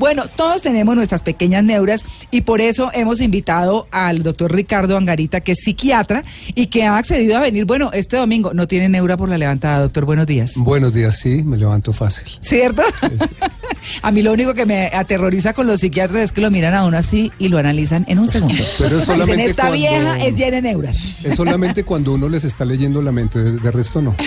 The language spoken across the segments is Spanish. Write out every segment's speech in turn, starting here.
Bueno, todos tenemos nuestras pequeñas neuras y por eso hemos invitado al doctor Ricardo Angarita, que es psiquiatra y que ha accedido a venir. Bueno, este domingo no tiene neura por la levantada, doctor. Buenos días. Buenos días, sí, me levanto fácil. ¿Cierto? a mí lo único que me aterroriza con los psiquiatras es que lo miran a uno así y lo analizan en un segundo. Pero es solamente Dicen, esta cuando- vieja es llena de neuras. Es solamente cuando uno les está leyendo la mente, de, de resto no.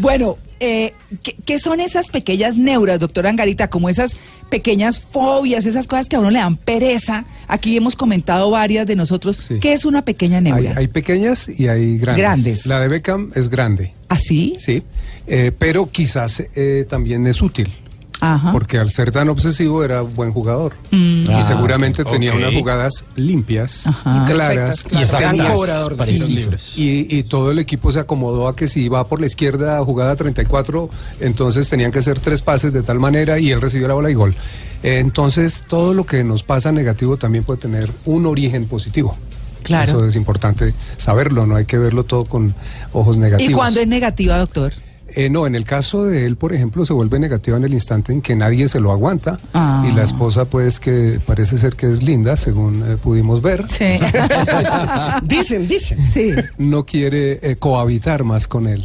bueno, eh, ¿qué, qué son esas pequeñas neuras, doctor Angarita? Como esas pequeñas fobias, esas cosas que a uno le dan pereza. Aquí hemos comentado varias de nosotros. Sí. ¿Qué es una pequeña neura? hay pequeñas y hay grandes. Grandes. La de Beckham es grande, ¿Así? sí, eh, pero quizás eh, también es útil. Ajá. Porque al ser tan obsesivo era buen jugador. Mm. y seguramente tenía ok. unas jugadas limpias, Ajá. y claras, Y exactas. Y, y todo el equipo se acomodó a que si iba por la izquierda jugada 34, entonces tenían que hacer tres pases de tal manera y él recibió la bola y gol. Entonces todo lo que nos pasa negativo también puede tener un origen positivo. Claro. Eso es importante saberlo, no hay que verlo todo con ojos negativos. ¿Y cuándo es negativa, doctor? Eh, no, en el caso de él, por ejemplo, se vuelve negativa en el instante en que nadie se lo aguanta Ah. y la esposa, pues, que parece ser que es linda, según eh, pudimos ver, Sí. Dicen, dicen. sí, no quiere eh, cohabitar más con él.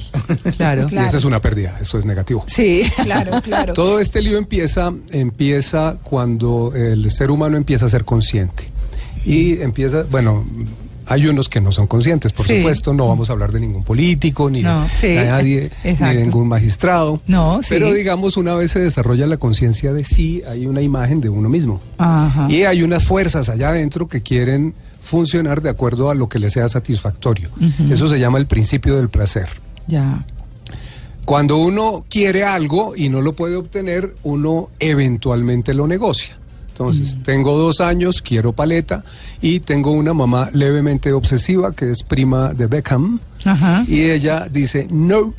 claro. Y esa es una pérdida, eso es negativo. Sí, claro, claro. Todo este lío empieza, empieza cuando el ser humano empieza a ser consciente. Y empieza, bueno, hay unos que no son conscientes, por Sí. supuesto, no vamos a hablar de ningún político, ni No, de, sí. de nadie, ni de ningún magistrado. No, sí. Pero digamos, una vez se desarrolla la conciencia de sí, hay una imagen de uno mismo. Ajá. Y hay unas fuerzas allá adentro que quieren funcionar de acuerdo a lo que les sea satisfactorio. Eso se llama el principio del placer. Ya. Cuando uno quiere algo y no lo puede obtener, uno eventualmente lo negocia. Entonces, tengo dos años, quiero paleta y tengo una mamá levemente obsesiva que es prima de Beckham Ajá. y ella dice, no,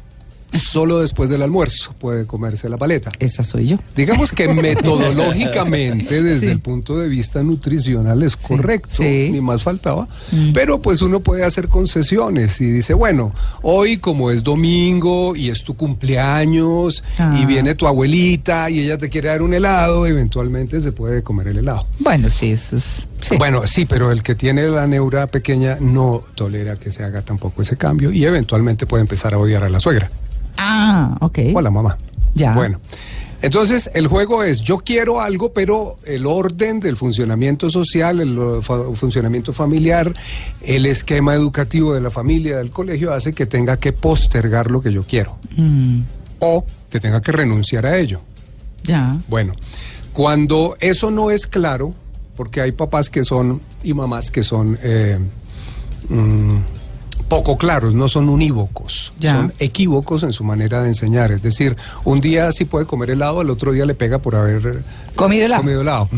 solo después del almuerzo puede comerse la paleta. Esa soy yo. Digamos que metodológicamente, desde Sí. el punto de vista nutricional, es correcto, sí. ni más faltaba, pero pues uno puede hacer concesiones y dice, bueno, hoy como es domingo y es tu cumpleaños Ah. y viene tu abuelita y ella te quiere dar un helado, eventualmente se puede comer el helado. Bueno, sí, eso es. Bueno, sí, pero el que tiene la neura pequeña no tolera que se haga tampoco ese cambio y eventualmente puede empezar a odiar a la suegra. Ah, ok. O a la mamá. Ya. Bueno. Entonces, el juego es, yo quiero algo, pero el orden del funcionamiento social, el fa- funcionamiento familiar, el esquema educativo de la familia, del colegio, hace que tenga que postergar lo que yo quiero. Mm, O que tenga que renunciar a ello. ya. Bueno, cuando eso no es claro, porque hay papás que son y mamás que son eh, mm, poco claros, no son unívocos, Ya. son equívocos en su manera de enseñar. Es decir, un día sí puede comer helado, al otro día le pega por haber Comido helado. comido helado.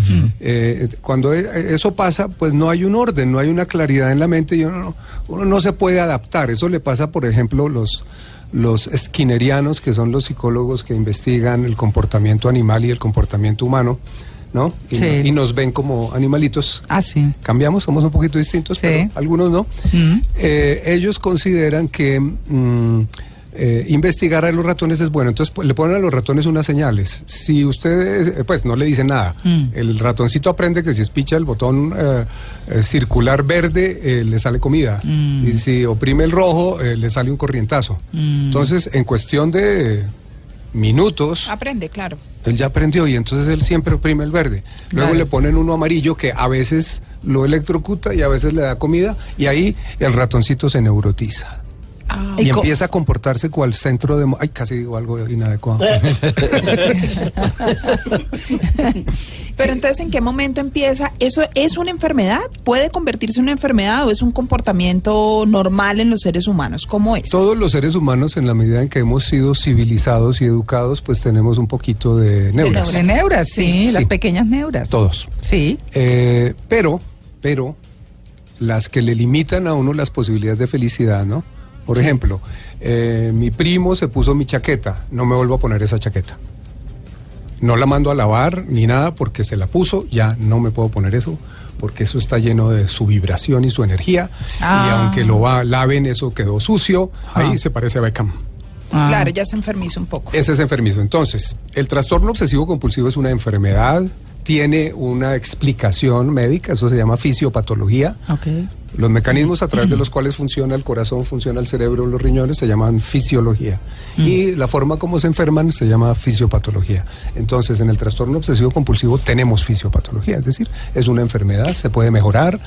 Eh, cuando e- eso pasa, pues no hay un orden, no hay una claridad en la mente y uno no, uno no se puede adaptar. Eso le pasa, por ejemplo, los los skinnerianos, que son los psicólogos que investigan el comportamiento animal y el comportamiento humano, ¿no? Y, Sí. y nos ven como animalitos. Ah, sí. Cambiamos, somos un poquito distintos, Sí. pero algunos no. Mm. Eh, ellos consideran que mm, eh, investigar a los ratones es bueno. Entonces pues, le ponen a los ratones unas señales. Si ustedes, eh, pues no le dicen nada. Mm. El ratoncito aprende que si espicha el botón circular verde, eh, le sale comida. Y si oprime el rojo, le sale un corrientazo. Entonces, en cuestión de minutos, Aprende, claro. él ya aprendió y entonces él siempre oprime el verde. Luego Claro. le ponen uno amarillo que a veces lo electrocuta y a veces le da comida y ahí el ratoncito se neurotiza. Y ¿Y co- empieza a comportarse cual centro de... mo- Ay, casi digo algo inadecuado. Pero entonces, ¿en qué momento empieza? ¿Eso es una enfermedad? ¿Puede convertirse en una enfermedad o es un comportamiento normal en los seres humanos? ¿Cómo es? Todos los seres humanos, en la medida en que hemos sido civilizados y educados, pues tenemos un poquito de neuras. De neuras, sí, Sí. las pequeñas neuras. Todos. Sí. Eh, pero, pero, las que le limitan a uno las posibilidades de felicidad, ¿no? Por ejemplo, eh, mi primo se puso mi chaqueta, no me vuelvo a poner esa chaqueta. No la mando a lavar ni nada porque se la puso, ya no me puedo poner eso, porque eso está lleno de su vibración y su energía. Ah. Y aunque lo va- laven, eso quedó sucio, ahí Ah. se parece a Beckham. Ah. Claro, ya se enfermiza un poco. Ese es enfermizo. Entonces, el trastorno obsesivo compulsivo es una enfermedad, tiene una explicación médica, eso se llama fisiopatología. Ok. Los mecanismos a través de los cuales funciona el corazón, funciona el cerebro, los riñones, se llaman fisiología. Y la forma como se enferman se llama fisiopatología. Entonces, en el trastorno obsesivo compulsivo tenemos fisiopatología, es decir, es una enfermedad, se puede mejorar,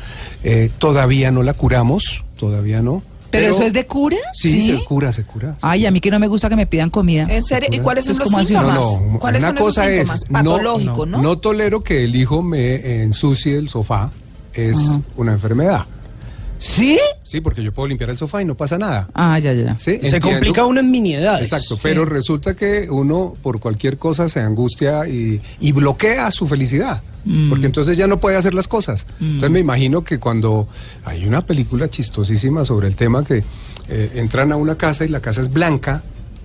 eh, todavía no la curamos, todavía no. ¿Pero eso es de cura? Sí, ¿Sí? se cura, se cura. se Ay, a mí que no me gusta que me pidan comida. ¿En serio? ¿Y cuáles son los síntomas? No, no, ¿Cuáles una son esos cosa síntomas? es Patológico, ¿no? no tolero que el hijo me ensucie el sofá, es Ajá. una enfermedad. ¿Sí? Sí, porque yo puedo limpiar el sofá y no pasa nada. Ah, ya, ya, ya. ¿Sí? Se Entiendo. complica uno en miniedades. Exacto, pero resulta que uno por cualquier cosa se angustia y, y bloquea su felicidad, Mm. porque entonces ya no puede hacer las cosas. Entonces me imagino que cuando hay una película chistosísima sobre el tema que eh, entran a una casa y la casa es blanca,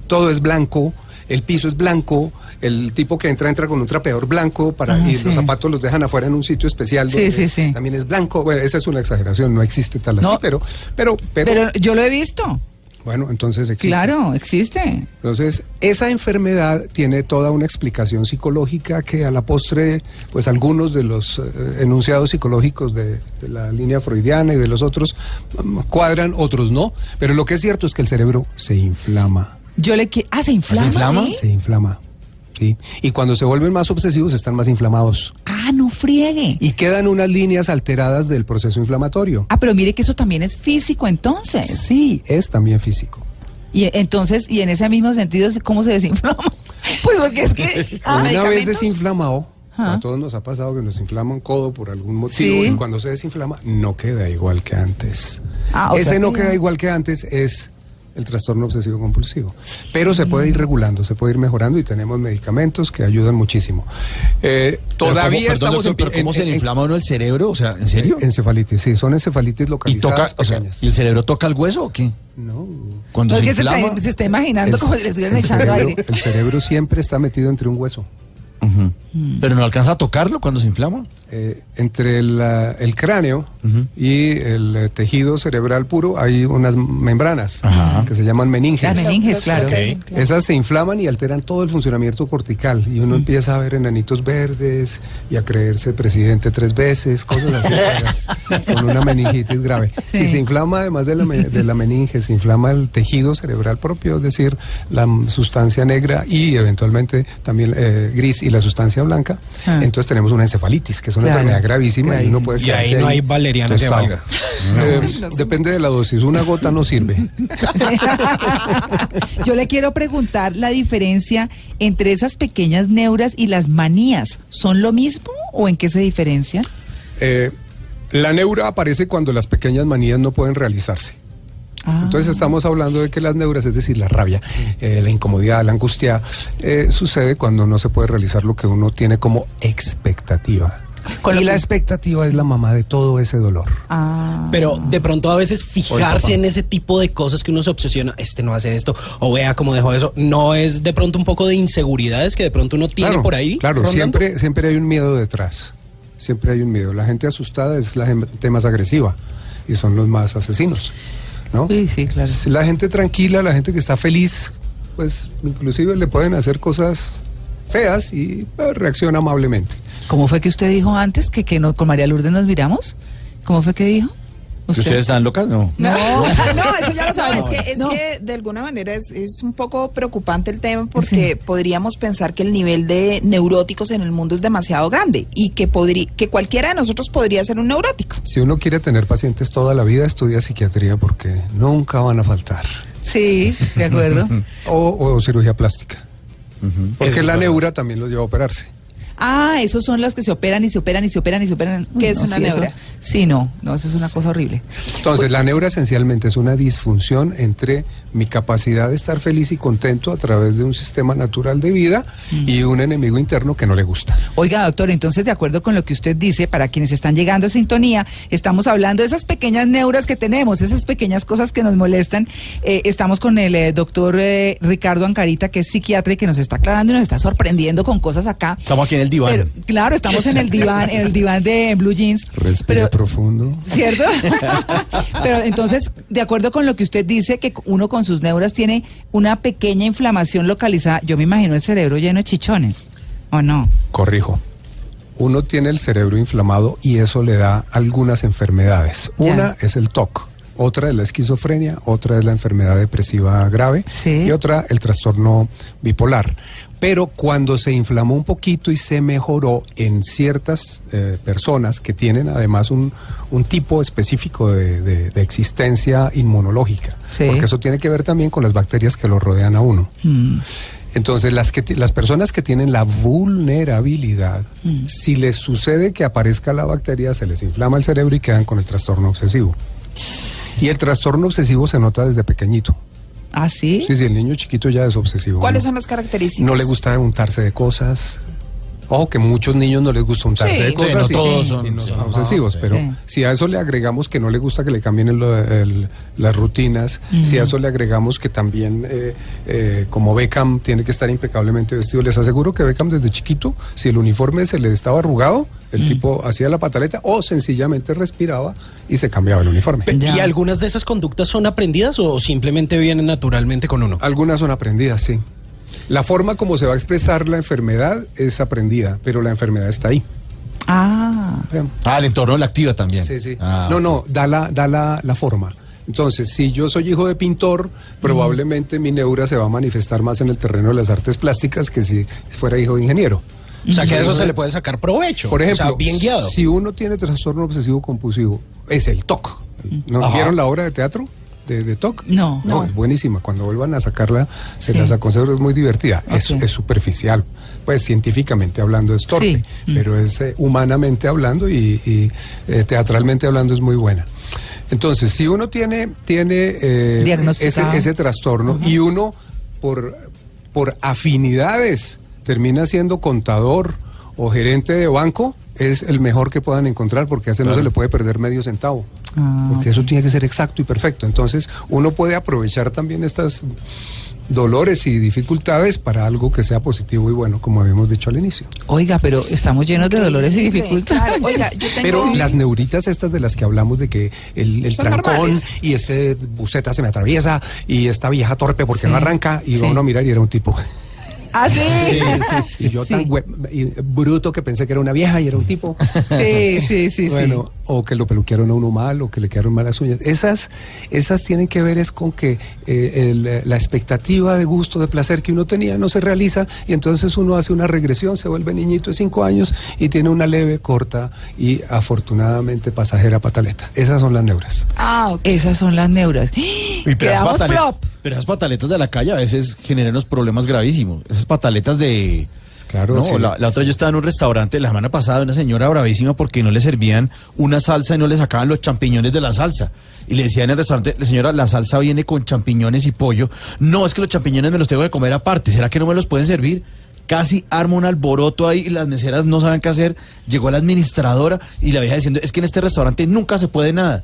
todo es blanco, el piso es blanco, el tipo que entra entra con un trapeador blanco para Ah, y sí. los zapatos los dejan afuera en un sitio especial donde sí, sí. también es blanco. Bueno, esa es una exageración, no existe tal así, No. pero pero pero, Pero yo lo he visto. bueno, entonces existe. Claro, existe. Entonces, esa enfermedad tiene toda una explicación psicológica que a la postre, pues algunos de los eh, enunciados psicológicos de, de la línea freudiana y de los otros mm, cuadran, otros no. Pero lo que es cierto es que el cerebro se inflama. Yo le quiero... Ah, ¿se inflama? inflama? ¿Sí? Se inflama. ¿sí? Y cuando se vuelven más obsesivos, están más inflamados. Ah, no friegue. Y quedan unas líneas alteradas del proceso inflamatorio. Ah, pero mire que eso también es físico entonces. Sí, es también físico. Y entonces, y en ese mismo sentido, ¿cómo se desinflama? Pues porque es que... ah, Una vez desinflamado, Ajá. a todos nos ha pasado que nos inflama un codo por algún motivo Sí. y cuando se desinflama no queda igual que antes. Ah, o Ese sea no que queda igual que antes es el trastorno obsesivo compulsivo. Pero se puede ir regulando, se puede ir mejorando y tenemos medicamentos que ayudan muchísimo. Eh, Pero todavía ¿cómo- perdón, estamos doctor, pero en, ¿Cómo se en- le inflama uno el cerebro? O sea, ¿en serio? Encefalitis, sí, son encefalitis ¿Y localizadas toca, o sea. ¿y el cerebro toca el hueso o qué? No. Cuando No, es se que se inflama. está, se está imaginando El- como si le estuvieran echando cerebro- aire. El cerebro siempre está metido entre un hueso. Pero no alcanza a tocarlo cuando se inflama. eh, entre el, ah, el cráneo y el eh, tejido cerebral puro hay unas membranas Ajá. que se llaman meninges. Las meninges, claro. Esas se inflaman y alteran todo el funcionamiento cortical y uno empieza a ver enanitos verdes y a creerse presidente tres veces, cosas así, con una meningitis grave. Sí. Si se inflama además de la, de la meninge, se inflama el tejido cerebral propio, es decir, la mm, sustancia negra y eventualmente también eh, gris y la sustancia blanca, Ah. entonces tenemos una encefalitis, que es una Claro, enfermedad gravísima y uno puede Y ahí no hay valeriana que. Eh, depende de la dosis, una gota no sirve. Yo le quiero preguntar la diferencia entre esas pequeñas neuras y las manías. ¿Son lo mismo o en qué se diferencian? Eh, la neura aparece cuando las pequeñas manías no pueden realizarse. Ah. Entonces estamos hablando de que las neuras, es decir, la rabia, eh, la incomodidad, la angustia, eh, sucede cuando no se puede realizar lo que uno tiene como expectativa. Con y la expectativa es la mamá de todo ese dolor. Ah. Pero de pronto a veces fijarse en ese tipo de cosas que uno se obsesiona, este no hace esto, o vea cómo dejó eso, no es de pronto un poco de inseguridades que de pronto uno tiene claro, por ahí. Claro, rondando? siempre, siempre hay un miedo detrás. Siempre hay un miedo. La gente asustada es la gente más agresiva y son los más asesinos. ¿No? Sí, sí, claro. La gente tranquila, la gente que está feliz, pues inclusive le pueden hacer cosas feas y pues, reacciona amablemente. ¿Cómo fue que usted dijo antes que, que no, con María Lourdes nos miramos? ¿Cómo fue que dijo? ¿Que ¿Ustedes están locas? No. No, no, eso ya lo No, sabemos. es que, es No. que de alguna manera es, es un poco preocupante el tema porque podríamos pensar que el nivel de neuróticos en el mundo es demasiado grande y que, podría, que cualquiera de nosotros podría ser un neurótico. Si uno quiere tener pacientes toda la vida, estudia psiquiatría porque nunca van a faltar. Sí, de acuerdo. o, o cirugía plástica. Porque Eso la verdad. neura también los lleva a operarse. Ah, esos son los que se operan y se operan y se operan y se operan. ¿Qué es no, una sí, eso- neura? sí, no, no, eso es una cosa horrible. Entonces, la neura esencialmente es una disfunción entre mi capacidad de estar feliz y contento a través de un sistema natural de vida y un enemigo interno que no le gusta. Oiga, doctor, entonces, de acuerdo con lo que usted dice, para quienes están llegando a sintonía, estamos hablando de esas pequeñas neuras que tenemos, esas pequeñas cosas que nos molestan. Eh, estamos con el eh, doctor eh, Ricardo Ancarita, que es psiquiatra y que nos está aclarando y nos está sorprendiendo con cosas acá. Estamos aquí en el diván. Pero, claro, estamos en el diván, en el diván de Blue Jeans. Respira Pero- profundo. ¿Cierto? Pero entonces, de acuerdo con lo que usted dice, que uno con sus neuras tiene una pequeña inflamación localizada, yo me imagino el cerebro lleno de chichones, ¿o no? Corrijo. Uno tiene el cerebro inflamado y eso le da algunas enfermedades. Ya. Una es el TOC, otra es la esquizofrenia, otra es la enfermedad depresiva grave Sí. y otra el trastorno bipolar. Pero cuando se inflamó un poquito y se mejoró en ciertas eh, personas que tienen además un, un tipo específico de, de- de existencia inmunológica, Sí. porque eso tiene que ver también con las bacterias que lo rodean a uno. Mm. Entonces, las, que, las personas que tienen la vulnerabilidad, Mm. si les sucede que aparezca la bacteria, se les inflama el cerebro y quedan con el trastorno obsesivo. Y el trastorno obsesivo se nota desde pequeñito. ¿Ah, sí? Sí, sí, el niño chiquito ya es obsesivo. ¿Cuáles ¿no? son las características? No le gusta untarse de cosas. Ojo, que muchos niños no les gusta untarse Sí. de Sí, cosas. no y- todos y son- no sí. son obsesivos, pero Sí. si a eso le agregamos que no le gusta que le cambien el- el- las rutinas, si a eso le agregamos que también, eh, eh, como Beckham tiene que estar impecablemente vestido, les aseguro que Beckham desde chiquito, si el uniforme se le estaba arrugado, el tipo hacía la pataleta o sencillamente respiraba y se cambiaba el uniforme. Ya. ¿Y algunas de esas conductas son aprendidas o simplemente vienen naturalmente con uno? Algunas son aprendidas, sí. La forma como se va a expresar la enfermedad es aprendida, pero la enfermedad está ahí. Ah. Ah, el entorno la activa también. Sí, sí. Ah, no, no, da la, da la, la forma. Entonces, si yo soy hijo de pintor, probablemente mi neura se va a manifestar más en el terreno de las artes plásticas que si fuera hijo de ingeniero. O sea, que a eso se le puede sacar provecho. Por ejemplo, o sea, bien guiado. si uno tiene trastorno obsesivo compulsivo, es el TOC. ¿No Ajá. vieron la obra de teatro de, de TOC? No. No, es buenísima. Cuando vuelvan a sacarla, se Sí. las aconsejo, es muy divertida. Es, Ok. es superficial. Pues científicamente hablando es torpe, Sí. Mm. pero es eh, humanamente hablando y, y, eh, teatralmente hablando es muy buena. Entonces, si uno tiene, tiene eh, ese, ese trastorno y uno por, por afinidades termina siendo contador o gerente de banco, es el mejor que puedan encontrar porque a ese no se le puede perder medio centavo. Ah, porque eso tiene que ser exacto y perfecto. Entonces, uno puede aprovechar también estas dolores y dificultades para algo que sea positivo y bueno, como habíamos dicho al inicio. oiga, pero estamos llenos de dolores y dificultades. Claro, oiga, yo tengo- Pero las neuritas estas de las que hablamos de que el, el trancón normales. y este buceta se me atraviesa y esta vieja torpe porque Sí, no arranca y sí. va uno a mirar y era un tipo. Ah, sí. Y yo Sí. tan hue- y bruto que pensé que era una vieja y era un tipo. Sí, sí, sí, bueno, o que lo peluquearon a uno mal, o que le quedaron malas uñas. Esas, esas tienen que ver es con que eh, el- la expectativa de gusto, de placer que uno tenía no se realiza y entonces uno hace una regresión, se vuelve niñito de cinco años y tiene una leve, corta y afortunadamente pasajera pataleta. Esas son las neuras. Ah, ok. sí. Esas son las neuras. Y Quedamos plop. Pero esas pataletas de la calle a veces generan unos problemas gravísimos. Esas pataletas de... Claro, No, sí. la, la otra yo estaba en un restaurante la semana pasada, una señora bravísima porque no le servían una salsa y no le sacaban los champiñones de la salsa. Y le decía en el restaurante, "La señora, la salsa viene con champiñones y pollo. No, es que los champiñones me los tengo que comer aparte. ¿Será que no me los pueden servir? Casi arma un alboroto ahí y las meseras no saben qué hacer. Llegó la administradora y la vieja diciendo, es que en este restaurante nunca se puede nada.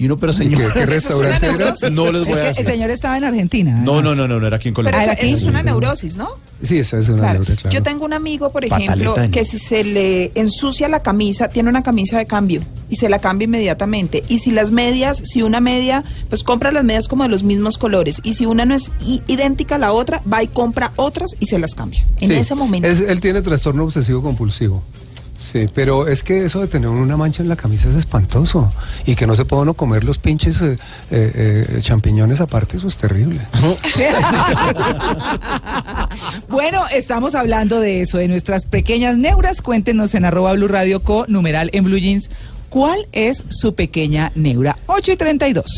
Y uno, pero ¿Y señor... ¿Qué, qué restaurante era? No les voy a que el decir. señor estaba en Argentina. No, no, no, no, no era aquí en Pero Colombia. Ah, eso, ¿era eso es una neurosis, ¿no? Sí, esa es una Claro. claro. Yo tengo un amigo, por ejemplo, que si se le ensucia la camisa, tiene una camisa de cambio y se la cambia inmediatamente. Y si las medias, si una media, pues compra las medias como de los mismos colores. Y si una no es idéntica a la otra, va y compra otras y se las cambia. En Sí, ese momento. es- él tiene trastorno obsesivo compulsivo. Sí, pero es que eso de tener una mancha en la camisa es espantoso. Y que no se pueda uno comer los pinches eh, eh, eh, champiñones aparte, eso es terrible. Bueno, estamos hablando de eso, de nuestras pequeñas neuras. Cuéntenos en arroba Blue Radio Co, numeral en Blue Jeans, ¿cuál es su pequeña neura? 8 y 32.